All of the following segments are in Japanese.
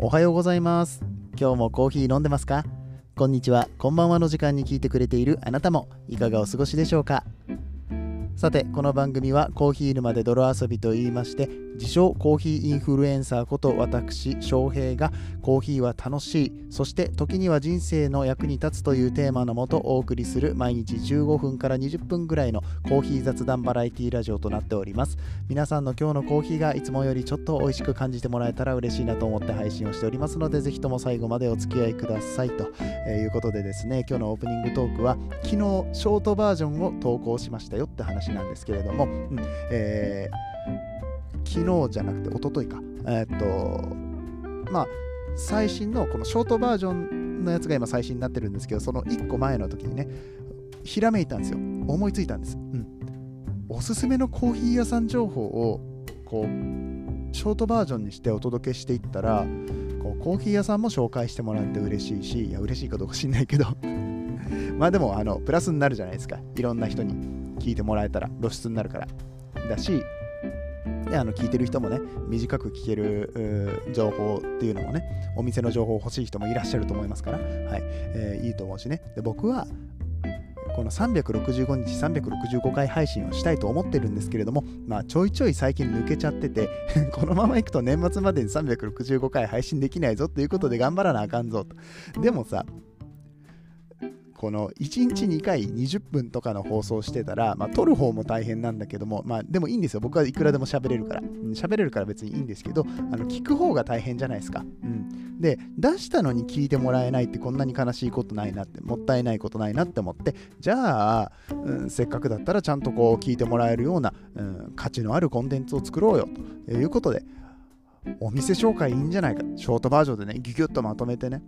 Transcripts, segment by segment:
おはようございます。今日もコーヒー飲んでますか？こんにちは。こんばんはの時間に聞いてくれているあなたもいかがお過ごしでしょうか？さてこの番組はコーヒー沼で泥遊びと言いまして自称コーヒーインフルエンサーこと私翔平がコーヒーは楽しいそして時には人生の役に立つというテーマのもとお送りする毎日15分から20分ぐらいのコーヒー雑談バラエティラジオとなっております。皆さんの今日のコーヒーがいつもよりちょっと美味しく感じてもらえたら嬉しいなと思って配信をしておりますのでぜひとも最後までお付き合いくださいということでですね今日のオープニングトークは昨日ショートバージョンを投稿しましたよって話なんですけれども、うんえー昨日じゃなくて一昨日か。えーっとまあ最新のこのショートバージョンのやつが今最新になってるんですけどその1個前の時にねひらめいたんですよ。思いついたんです、うん、おすすめのコーヒー屋さん情報をこうショートバージョンにしてお届けしていったらこうコーヒー屋さんも紹介してもらって嬉しいしいや嬉しいかどうか知んないけど。まあでもあのプラスになるじゃないですか。いろんな人に聞いてもらえたら露出になるから。だしであの聞いてる人もね短く聞ける情報っていうのもねお店の情報欲しい人もいらっしゃると思いますから、はい。えー、いいと思うしね。で僕はこの365日365回配信をしたいと思ってるんですけれども、まあ、ちょいちょい最近抜けちゃってて このままいくと年末までに365回配信できないぞということで頑張らなあかんぞと。でもさこの1日2回20分とかの放送してたら、まあ、撮る方も大変なんだけども、まあ、でもいいんですよ。僕はいくらでも喋れるから。喋れるから別にいいんですけど、あの聞く方が大変じゃないですか。うん。で、出したのに聞いてもらえないってこんなに悲しいことないなって、もったいないことないなって思って、じゃあ、うん、せっかくだったらちゃんとこう聞いてもらえるような、うん、価値のあるコンテンツを作ろうよということで、お店紹介いいんじゃないか？ショートバージョンでね、ギュギュッとまとめてね、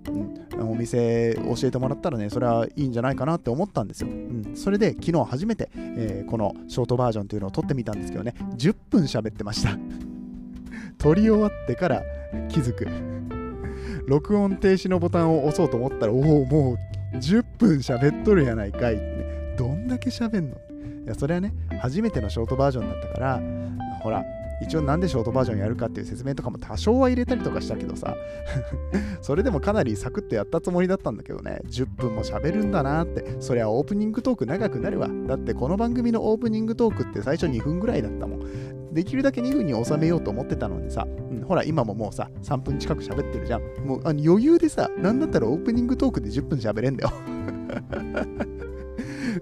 うん、お店教えてもらったらね、それはいいんじゃないかなって思ったんですよ。うん、それで昨日初めて、えー、このショートバージョンというのを撮ってみたんですけどね、10分喋ってました。撮り終わってから気づく。録音停止のボタンを押そうと思ったら、おお、もう10分喋っとるやないかいって、どんだけ喋んの？いや、それはね、初めてのショートバージョンだったから、ほら、一応なんでショートバージョンやるかっていう説明とかも多少は入れたりとかしたけどさ。それでもかなりサクッとやったつもりだったんだけどね。10分も喋るんだなって。そりゃオープニングトーク長くなるわ。だってこの番組のオープニングトークって最初2分ぐらいだったもん。できるだけ2分に収めようと思ってたのにさ、うん、ほら今ももうさ3分近く喋ってるじゃん。もうあの余裕でさなんだったらオープニングトークで10分喋れんだよ。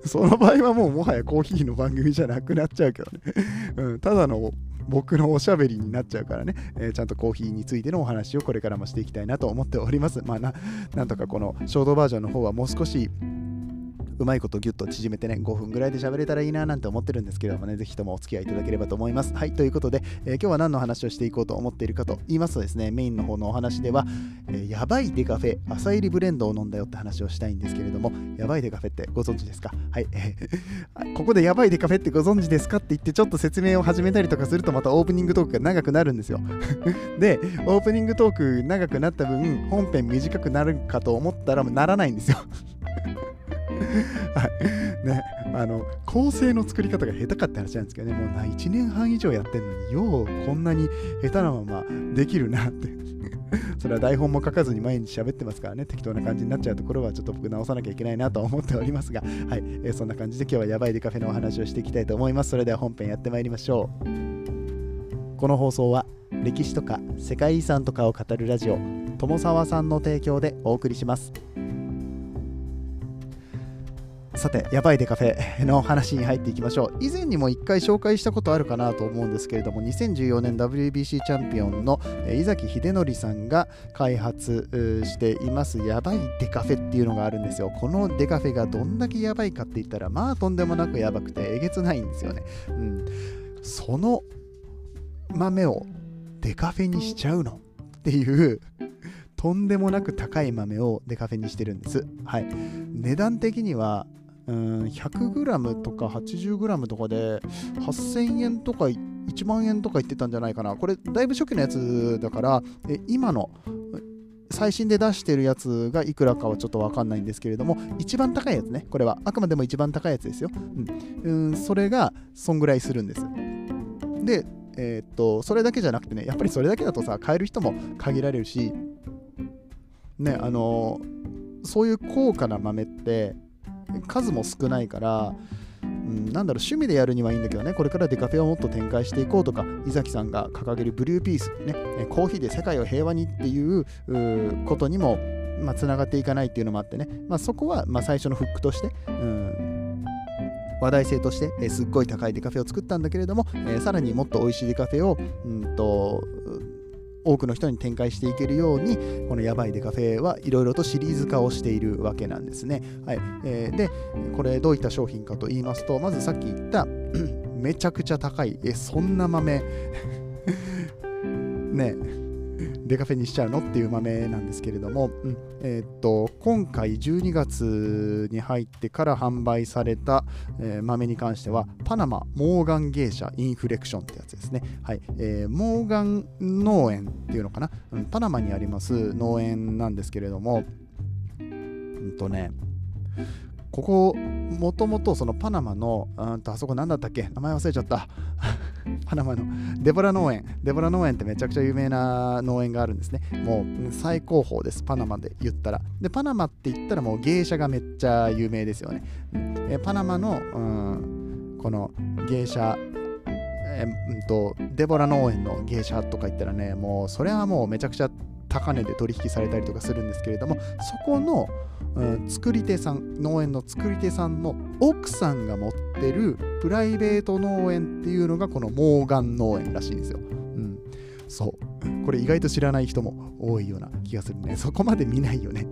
その場合はもうもはやコーヒーの番組じゃなくなっちゃうけどね。うん、ただの僕のおしゃべりになっちゃうからね、えー、ちゃんとコーヒーについてのお話をこれからもしていきたいなと思っております。まあな、なんとかこのショートバージョンの方はもう少しうまいことギュッと縮めてね、5分ぐらいで喋れたらいいななんて思ってるんですけれどもね、ぜひともお付き合いいただければと思います。はい、ということで、えー、今日は何の話をしていこうと思っているかと言いますとですね、メインの方のお話では、えー、やばいデカフェ、朝入りブレンドを飲んだよって話をしたいんですけれども、やばいデカフェってご存知ですか？はい、えー、ここでやばいデカフェってご存知ですかって言ってちょっと説明を始めたりとかするとまたオープニングトークが長くなるんですよ。で、オープニングトーク長くなった分、本編短くなるかと思ったらならないんですよ。はいね、あの構成の作り方が下手かって話なんですけどね、もうな1年半以上やってんのに、ようこんなに下手なままできるなって それは台本も書かずに毎日喋ってますからね、適当な感じになっちゃうところはちょっと僕直さなきゃいけないなと思っておりますが、はい、えー、そんな感じで今日はやばいデカフェのお話をしていきたいと思います。それでは本編やってまいりましょう。この放送は歴史とか世界遺産とかを語るラジオ友沢さんの提供でお送りします。さて、やばいデカフェの話に入っていきましょう。以前にも1回紹介したことあるかなと思うんですけれども、2014年 WBC チャンピオンの井崎秀則さんが開発していますやばいデカフェっていうのがあるんですよ。このデカフェがどんだけやばいかって言ったら、まあとんでもなくやばくてえげつないんですよね。うん、その豆をデカフェにしちゃうの？っていうとんでもなく高い豆をデカフェにしてるんです。はい。値段的には 100g とか 80g とかで8000円とか1万円とか言ってたんじゃないかな。これだいぶ初期のやつだからえ今の最新で出してるやつがいくらかはちょっとわかんないんですけれども、一番高いやつね、これはあくまでも一番高いやつですよ。うん、うんそれがそんぐらいするんです。で、えー、っとそれだけじゃなくてねやっぱりそれだけだとさ買える人も限られるしねあのそういう高価な豆って数も少ないからうん、なんだろう趣味でやるにはいいんだけどねこれからデカフェをもっと展開していこうとか伊崎さんが掲げるブルーピース、ね、コーヒーで世界を平和にっていうことにもまあ、つながっていかないっていうのもあってね、まあ、そこはま最初のフックとして、うん、話題性として、え、すっごい高いデカフェを作ったんだけれども、えー、さらにもっと美味しいデカフェを、うんと多くの人に展開していけるようにこのやばいデカフェはいろいろとシリーズ化をしているわけなんですね。はい。えー、でこれどういった商品かと言いますとまずさっき言った めちゃくちゃ高いえそんな豆。ね。デカフェにしちゃうのっていう豆なんですけれども、うん。えー、っと今回12月に入ってから販売された、えー、豆に関してはパナマモーガン芸者インフレクションってやつですね、はい。えー、モーガン農園っていうのかな、うん、パナマにあります農園なんですけれどもうんとねここもともとそのパナマのうんとあそこ何だったっけ？名前忘れちゃった。パナマのデボラ農園。デボラ農園ってめちゃくちゃ有名な農園があるんですね。もう最高峰です、パナマで言ったら。で、パナマって言ったらもう芸者がめっちゃ有名ですよね。えパナマの、うん、この芸者、えうんと、デボラ農園の芸者とか言ったらね、もうそれはもうめちゃくちゃ高値で取引されたりとかするんですけれども、そこの、うん、作り手さん農園の作り手さんの奥さんが持ってるプライベート農園っていうのがこのモーガン農園らしいんですよ。うん、そうこれ意外と知らない人も多いような気がするねそこまで見ないよね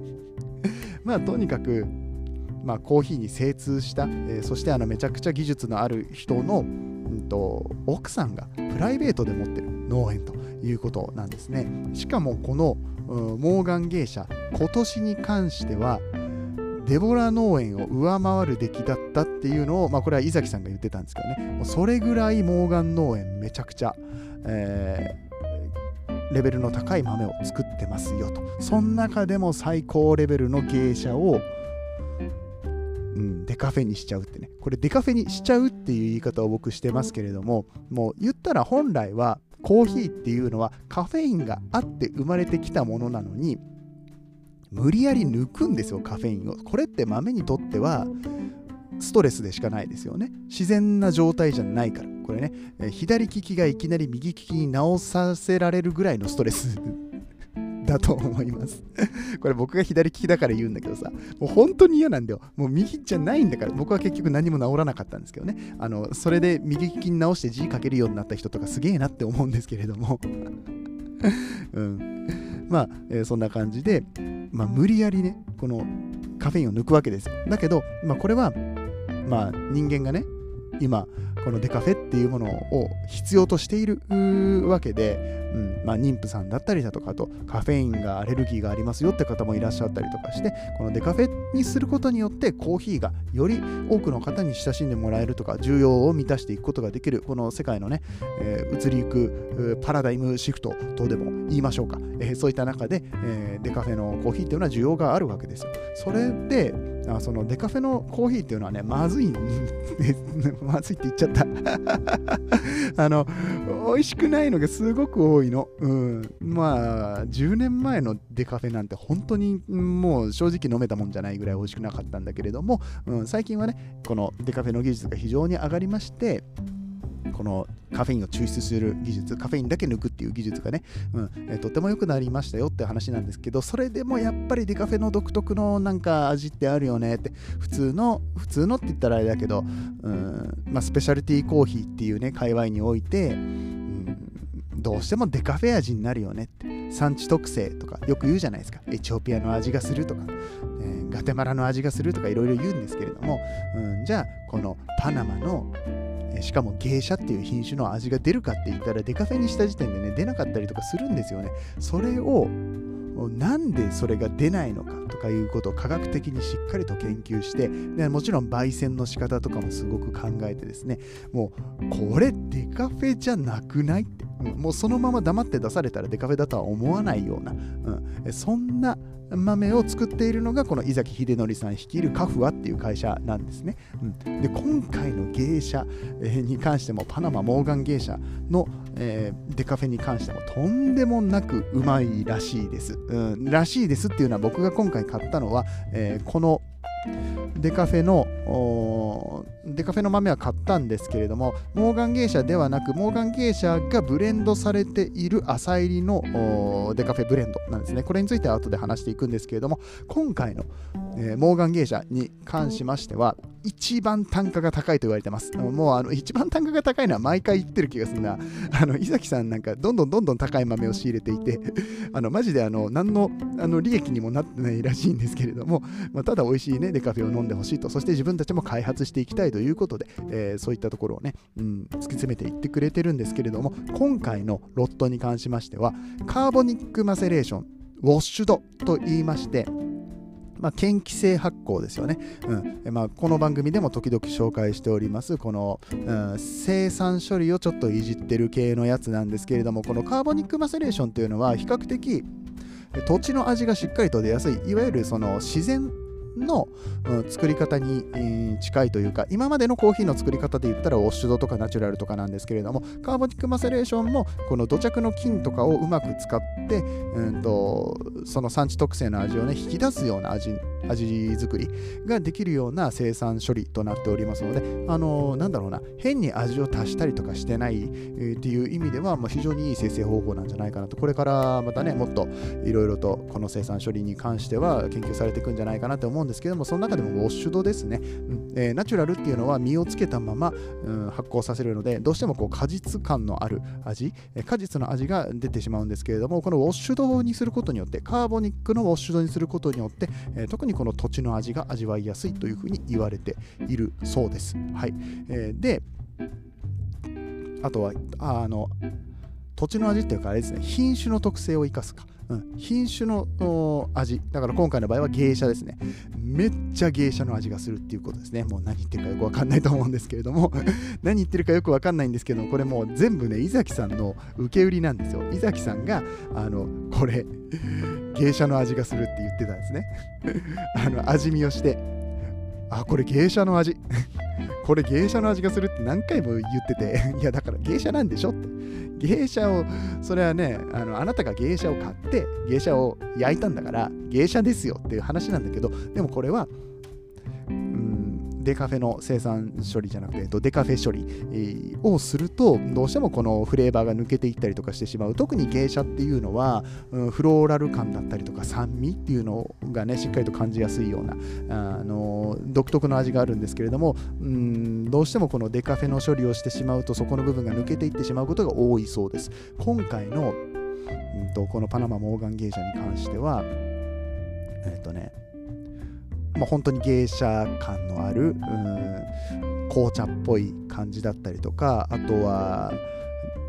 まあとにかくまあ、コーヒーに精通した、えー、そしてあのめちゃくちゃ技術のある人の、うんと奥さんがプライベートで持ってる農園ということなんですね。しかもこのモーガン芸者今年に関してはデボラ農園を上回る出来だったっていうのを、まあ、これは伊崎さんが言ってたんですけどね。もうそれぐらいモーガン農園めちゃくちゃ、えー、レベルの高い豆を作ってますよと。その中でも最高レベルの芸者を、うん、デカフェにしちゃうってね。これデカフェにしちゃうっていう言い方を僕してますけれどももう言ったら本来はコーヒーっていうのはカフェインがあって生まれてきたものなのに無理やり抜くんですよカフェインを。これって豆にとってはストレスでしかないですよね自然な状態じゃないからこれねえ左利きがいきなり右利きに直させられるぐらいのストレス だと思います これ僕が左利きだから言うんだけどさ、もう本当に嫌なんだよ。もう右じゃないんだから、僕は結局何も治らなかったんですけどね。あの、それで右利きに直して字書けるようになった人とかすげえなって思うんですけれども うん。まあ、えー、そんな感じで、まあ、無理やりね、このカフェインを抜くわけですよ。だけど、まあ、これは、まあ、人間がね、今、このデカフェっていうものを必要としているわけで、うん。まあ、妊婦さんだったりだとかとカフェインがアレルギーがありますよって方もいらっしゃったりとかしてこのデカフェにすることによってコーヒーがより多くの方に親しんでもらえるとか需要を満たしていくことができるこの世界のね、えー、移りゆくパラダイムシフトとでも言いましょうか、えー、そういった中で、えー、デカフェのコーヒーっていうのは需要があるわけですよ。それであそのデカフェのコーヒーっていうのはねまずいん まずいって言っちゃった。あの美味しくないのがすごく多いの、うん、まあ10年前のデカフェなんて本当にもう正直飲めたもんじゃないぐらい美味しくなかったんだけれども、うん、最近はねこのデカフェの技術が非常に上がりましてこのカフェインを抽出する技術、カフェインだけ抜くっていう技術がね、うんえとても良くなりましたよって話なんですけど、それでもやっぱりデカフェの独特のなんか味ってあるよねって、普通の、普通のって言ったらあれだけど、うんまあ、スペシャルティーコーヒーっていうね、界隈において、うん、どうしてもデカフェ味になるよねって、産地特性とかよく言うじゃないですか、エチオピアの味がするとか、えー、ガテマラの味がするとかいろいろ言うんですけれども、うん、じゃあこのパナマのしかも芸者っていう品種の味が出るかって言ったらデカフェにした時点でね出なかったりとかするんですよね。それをなんでそれが出ないのかとかいうことを科学的にしっかりと研究してでもちろん焙煎の仕方とかもすごく考えてですねもうこれデカフェじゃなくないって、もうそのまま黙って出されたらデカフェだとは思わないような、うん、そんな豆を作っているのがこの井崎秀則さん率いるカフアっていう会社なんですね。うん、で今回の芸者に関してもパナマモーガン芸者の、えー、デカフェに関してもとんでもなくうまいらしいです。うん、らしいですっていうのは僕が今回買ったのは、えー、このデカフェのデカフェの豆は買ったんですけれどもモーガン芸者ではなくモーガン芸者がブレンドされている朝入りのデカフェブレンドなんですね。これについては後で話していくんですけれども今回の、えー、モーガン芸者に関しましては一番単価が高いと言われてます。もうあの一番単価が高いのは毎回言ってる気がするな。あの伊崎さんなんかどんどんどんどん高い豆を仕入れていて あのマジであの何のあの利益にもなってないらしいんですけれども、まあ、ただ美味しいねデカフェを飲んでほしいと。そして自分たちも開発していきたいということで、えー、そういったところをね、うん、突き詰めていってくれてるんですけれども今回のロットに関しましてはカーボニックマセレーションウォッシュドと言いましてまあ、嫌気性発酵ですよね、うん。まあ、この番組でも時々紹介しておりますこの、うん、生産処理をちょっといじってる系のやつなんですけれどもこのカーボニックマセレーションというのは比較的土地の味がしっかりと出やすい。いわゆるその自然の、うん、作り方に、えー、近いというか今までのコーヒーの作り方で言ったらウォッシュドとかナチュラルとかなんですけれどもカーボニックマセレーションもこの土着の菌とかをうまく使って、うんと、その産地特性の味をね引き出すような味味作りができるような生産処理となっておりますので、あのー、なんだろうな、変に味を足したりとかしてない、え、っていう意味では、まあ、非常にいい生成方法なんじゃないかなと、これからまたね、もっといろいろとこの生産処理に関しては研究されていくんじゃないかなと思うんですけども、その中でもウォッシュドですね、うん。えー、ナチュラルっていうのは実をつけたまま、うん、発酵させるので、どうしてもこう果実感のある味、果実の味が出てしまうんですけれども、このウォッシュドにすることによって、カーボニックのウォッシュドにすることによって、えー、特にこの土地の味が味わいやすいというふうに言われているそうです。はいえー、で、あとはあの土地の味っていうかあれですね品種の特性を生かすか、うん、品種の味。だから今回の場合は芸者ですね。めっちゃ芸者の味がするっていうことですね。もう何言ってるかよくわかんないと思うんですけれども。何言ってるかよくわかんないんですけどこれもう全部ね伊崎さんの受け売りなんですよ。伊崎さんがあのこれ芸者の味がするって言ってたんですね。あの味見をしてあこれ芸者の味。これ芸者の味がするって何回も言ってて。いやだから芸者なんでしょって。芸者をそれはねあのあなたが芸者を買って芸者を焼いたんだから芸者ですよっていう話なんだけどでもこれはデカフェの生産処理じゃなくて、デカフェ処理をすると、どうしてもこのフレーバーが抜けていったりとかしてしまう。特に芸者っていうのは、うん、フローラル感だったりとか酸味っていうのがね、しっかりと感じやすいような、あの独特の味があるんですけれども、うん、どうしてもこのデカフェの処理をしてしまうと、そこの部分が抜けていってしまうことが多いそうです。今回の、うんと、このパナマモーガン芸者に関しては、えっ、とね、まあ、本当に芸者感のある、うん、紅茶っぽい感じだったりとかあとは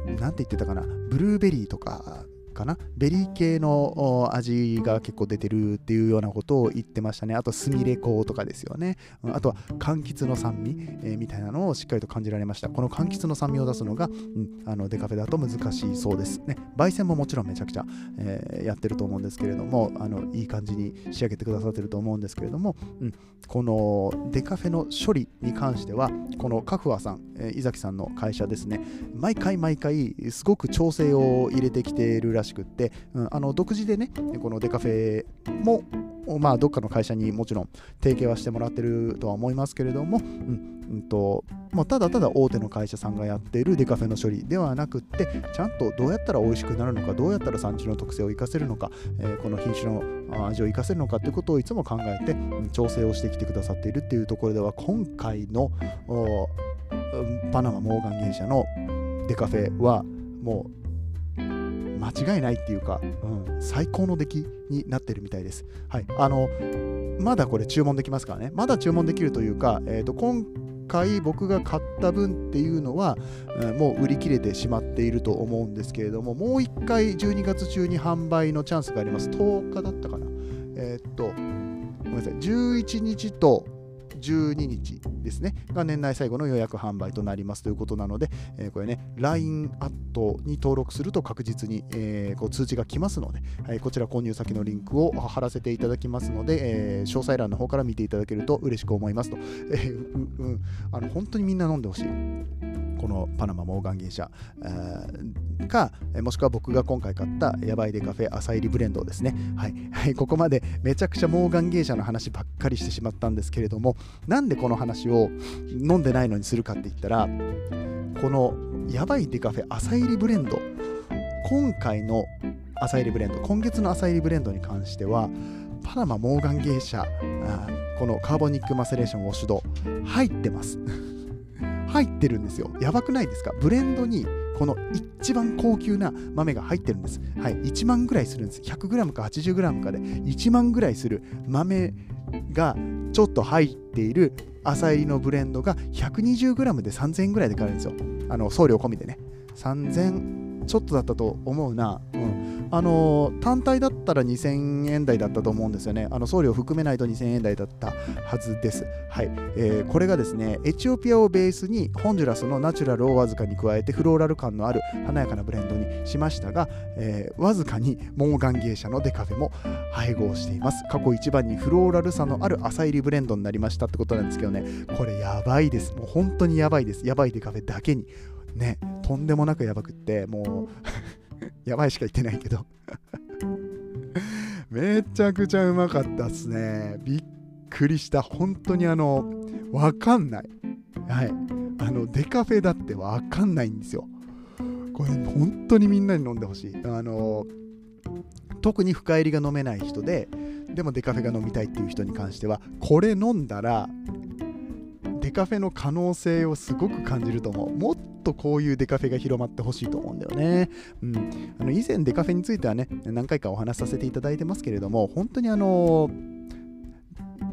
何て言ってたかなブルーベリーとかかな？ベリー系の味が結構出てるっていうようなことを言ってましたね。あとスミレ香とかですよね。あとは柑橘の酸味、えー、みたいなのをしっかりと感じられました。この柑橘の酸味を出すのが、うん、あのデカフェだと難しいそうです。ね焙煎ももちろんめちゃくちゃ、えー、やってると思うんですけれどもあのいい感じに仕上げてくださってると思うんですけれども、うん、このデカフェの処理に関してはこのカフアさん、えー、伊崎さんの会社ですね。毎回毎回すごく調整を入れてきているらしいしくって、うん、あの独自でねこのデカフェもまあどっかの会社にもちろん提携はしてもらってるとは思いますけれども、うんうんとまあ、ただただ大手の会社さんがやっているデカフェの処理ではなくってちゃんとどうやったら美味しくなるのかどうやったら産地の特性を生かせるのか、えー、この品種の味を生かせるのかということをいつも考えて、うん、調整をしてきてくださっているっていうところでは今回のパナマモーガン芸者のデカフェはもう間違いないっていうか、うん、最高の出来になってるみたいです。はい、あのまだこれ注文できますからね。まだ注文できるというか、えーと、今回僕が買った分っていうのは、うん、もう売り切れてしまっていると思うんですけれども、もう1回12月中に販売のチャンスがあります。10日だったかな。えっ、ー、と、ごめんなさい、11日と12日ですね、が年内最後の予約販売となりますということなので、えー、これね、LINE アットに登録すると確実に、えー、こう通知が来ますので、はい、こちら購入先のリンクを貼らせていただきますので、えー、詳細欄の方から見ていただけると嬉しく思いますと。えーうん、あの本当にみんな飲んでほしい。このパナマモーガン芸者か、もしくは僕が今回買ったヤバいデカフェ朝入りブレンドですね。はい。はい、ここまでめちゃくちゃモーガン芸者の話ばっかりしてしまったんですけれども、なんでこの話を飲んでないのにするかって言ったら、このヤバいデカフェ朝入りブレンド、今回の朝入りブレンド、今月の朝入りブレンドに関しては、パナマモーガン芸者、このカーボニックマセレーションウォッシュド、入ってます。入ってるんですよ。やばくないですか？ブレンドにこの一番高級な豆が入ってるんです。はい、1万ぐらいするんです。100g か 80g かで1万ぐらいする豆がちょっと入っている朝入りのブレンドが 120g で3000円ぐらいで買えるんですよ。あの送料込みでね。3000ちょっとだったと思うな。うん。あの単体だったら2000円台だったと思うんですよね。あの送料含めないと2000円台だったはずです。はい、えー、これがですね、エチオピアをベースにホンジュラスのナチュラルをわずかに加えてフローラル感のある華やかなブレンドにしましたが、えー、わずかにモーガン芸者のデカフェも配合しています。過去一番にフローラルさのある朝入りブレンドになりましたってことなんですけどね、これやばいです。もう本当にやばいです。やばいデカフェだけに。ね、とんでもなくやばくって、もうやばいしか言ってないけど めちゃくちゃうまかったっすね。びっくりした。本当にあの、わかんない。はい。あの、デカフェだってわかんないんですよ。これ、本当にみんなに飲んでほしい。あの、特に深入りが飲めない人で、でもデカフェが飲みたいっていう人に関しては、これ飲んだら、デカフェの可能性をすごく感じると思う。もっとこういうデカフェが広まってほしいと思うんだよね。うん、あの以前デカフェについてはね、何回かお話しさせていただいてますけれども、本当にあの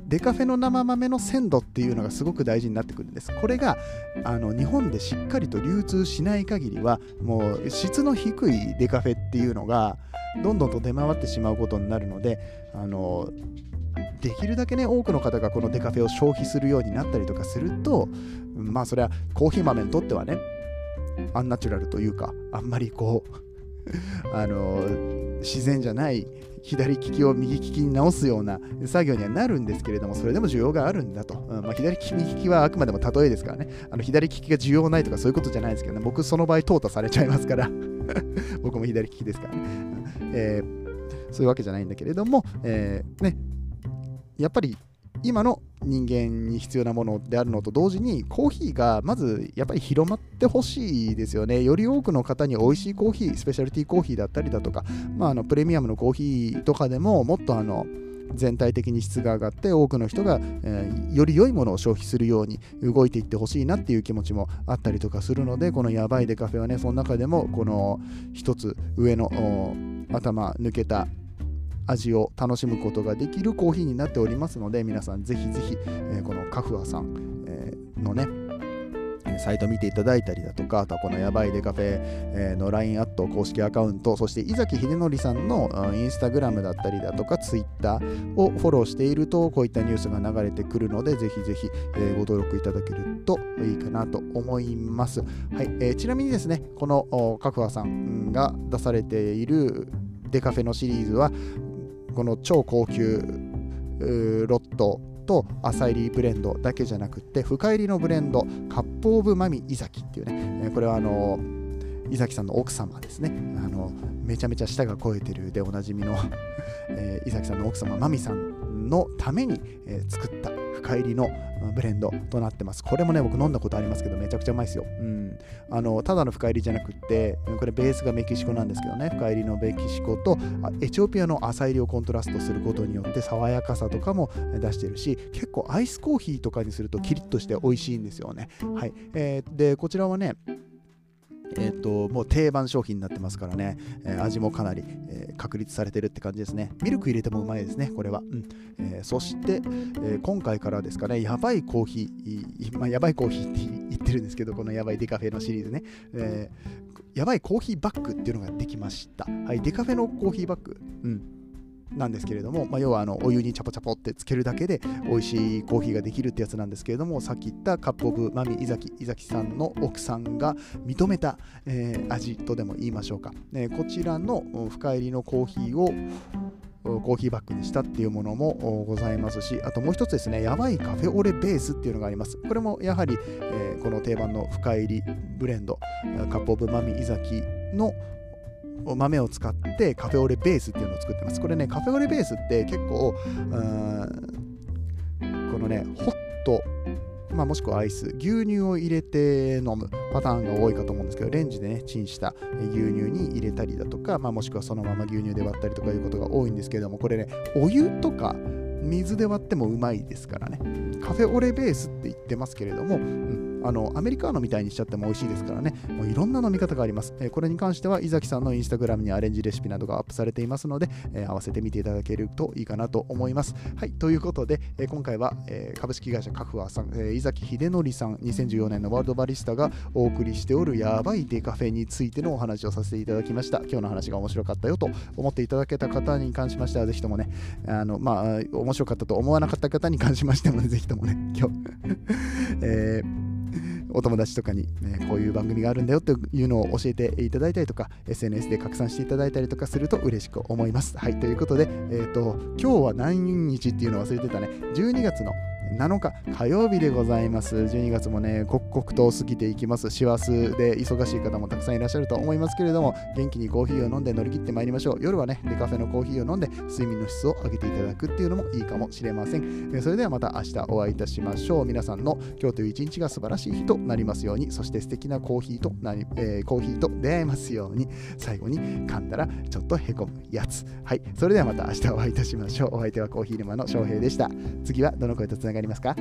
デカフェの生豆の鮮度っていうのがすごく大事になってくるんです。これがあの日本でしっかりと流通しない限りは、もう質の低いデカフェっていうのがどんどんと出回ってしまうことになるので、あのできるだけね多くの方がこのデカフェを消費するようになったりとかするとまあそれはコーヒー豆にとってはねアンナチュラルというかあんまりこう あの自然じゃない左利きを右利きに直すような作業にはなるんですけれども、それでも需要があるんだと。うんまあ、左利き、右利きはあくまでも例えですからね。あの左利きが需要ないとかそういうことじゃないですけどね。僕、その場合、淘汰されちゃいますから。僕も左利きですからね。えー、そういうわけじゃないんだけれども、えー、ね、やっぱり今の人間に必要なものであるのと同時にコーヒーがまずやっぱり広まってほしいですよね。より多くの方に美味しいコーヒー、スペシャルティーコーヒーだったりだとか、まあ、あのプレミアムのコーヒーとかでももっとあの全体的に質が上がって多くの人が、えー、より良いものを消費するように動いていってほしいなっていう気持ちもあったりとかするのでこのやばいデカフェはねその中でもこの一つ上の頭抜けた味を楽しむことができるコーヒーになっておりますので皆さんぜひぜひ、えー、このカフアさん、えー、のねサイト見ていただいたりだとか、あとはこのやばいデカフェの LINE アット公式アカウント、そして井崎秀則さんのインスタグラムだったりだとか、ツイッターをフォローしていると、こういったニュースが流れてくるので、ぜひぜひ、ご登録いただけるといいかなと思います。はいえー、ちなみにですね、このカフアさんが出されているデカフェのシリーズは、この超高級ロットと浅入りブレンドだけじゃなくて深入りのブレンドカップオブマミイザキっていうねこれはあの伊崎さんの奥様ですね。あのめちゃめちゃ舌が肥えてるでおなじみの えー、伊崎さんの奥様マミさんのために、えー、作った深入りのブレンドとなってます。これもね、僕飲んだことありますけど、めちゃくちゃうまいですよ。うん。あの、ただの深入りじゃなくって、これベースがメキシコなんですけどね、深入りのメキシコとエチオピアの浅入りをコントラストすることによって爽やかさとかも出してるし、結構アイスコーヒーとかにするとキリッとして美味しいんですよね。はい。えー、で、こちらはね、えーと、もう定番商品になってますからね、えー、味もかなり、えー、確立されてるって感じですね。ミルク入れてもうまいですね、これは。うんえー、そして、え今回からですかね、やばいコーヒー、まあ、やばいコーヒーって言ってるんですけど、このやばいデカフェのシリーズね、えやばいコーヒーバッグっていうのができました。はい、デカフェのコーヒーバッグ。うんなんですけれども、まあ、要はあのお湯にチャポチャポってつけるだけで美味しいコーヒーができるってやつなんですけれどもさっき言ったカップオブマミイザキイザキさんの奥さんが認めた、えー、味とでも言いましょうか、えー、こちらの深入りのコーヒーをコーヒーバッグにしたっていうものもございますし、あともう一つですね、やばいカフェオレベースっていうのがあります。これもやはり、えー、この定番の深入りブレンド、カップオブマミイザキの豆を使ってカフェオレベースっていうのを作ってます。これね、カフェオレベースって結構、このね、ホット、まあ、もしくはアイス、牛乳を入れて飲むパターンが多いかと思うんですけど、レンジでね、チンした牛乳に入れたりだとか、まあ、もしくはそのまま牛乳で割ったりとかいうことが多いんですけれども、これね、お湯とか水で割ってもうまいですからね。カフェオレベースって言ってますけれども、うんあのアメリカーノみたいにしちゃっても美味しいですからね、もういろんな飲み方があります。えー、これに関しては、伊崎さんのインスタグラムにアレンジレシピなどがアップされていますので、えー、合わせてみていただけるといいかなと思います。はい、ということで、えー、今回は、え、株式会社カフアさん、え、伊崎秀則さん、2014年のワールドバリスタがお送りしておるやばいデカフェについてのお話をさせていただきました。今日の話が面白かったよと思っていただけた方に関しましては、ぜひともね、あのまあ、面白かったと思わなかった方に関しましても、ぜひともね、今日 えーお友達とかに、ね、こういう番組があるんだよっていうのを教えていただいたりとか、SNS で拡散していただいたりとかすると嬉しく思います。はい、ということで、えっ、ー、と、今日は何日っていうのを忘れてたね。12月の7日火曜日でございます。12月もね、刻々と過ぎていきます。師走で忙しい方もたくさんいらっしゃると思いますけれども、元気にコーヒーを飲んで乗り切ってまいりましょう。夜はね、デカフェのコーヒーを飲んで睡眠の質を上げていただくっていうのもいいかもしれません。それではまた明日お会いいたしましょう。皆さんの今日という一日が素晴らしい日となりますように、そして素敵なコーヒーとなり、えー、コーヒーと出会えますように、最後に噛んだらちょっとへこむやつ。はい、それではまた明日お会いいたしましょう。お相手はコーヒー沼の翔平でした。次はどの声とつながりりますか？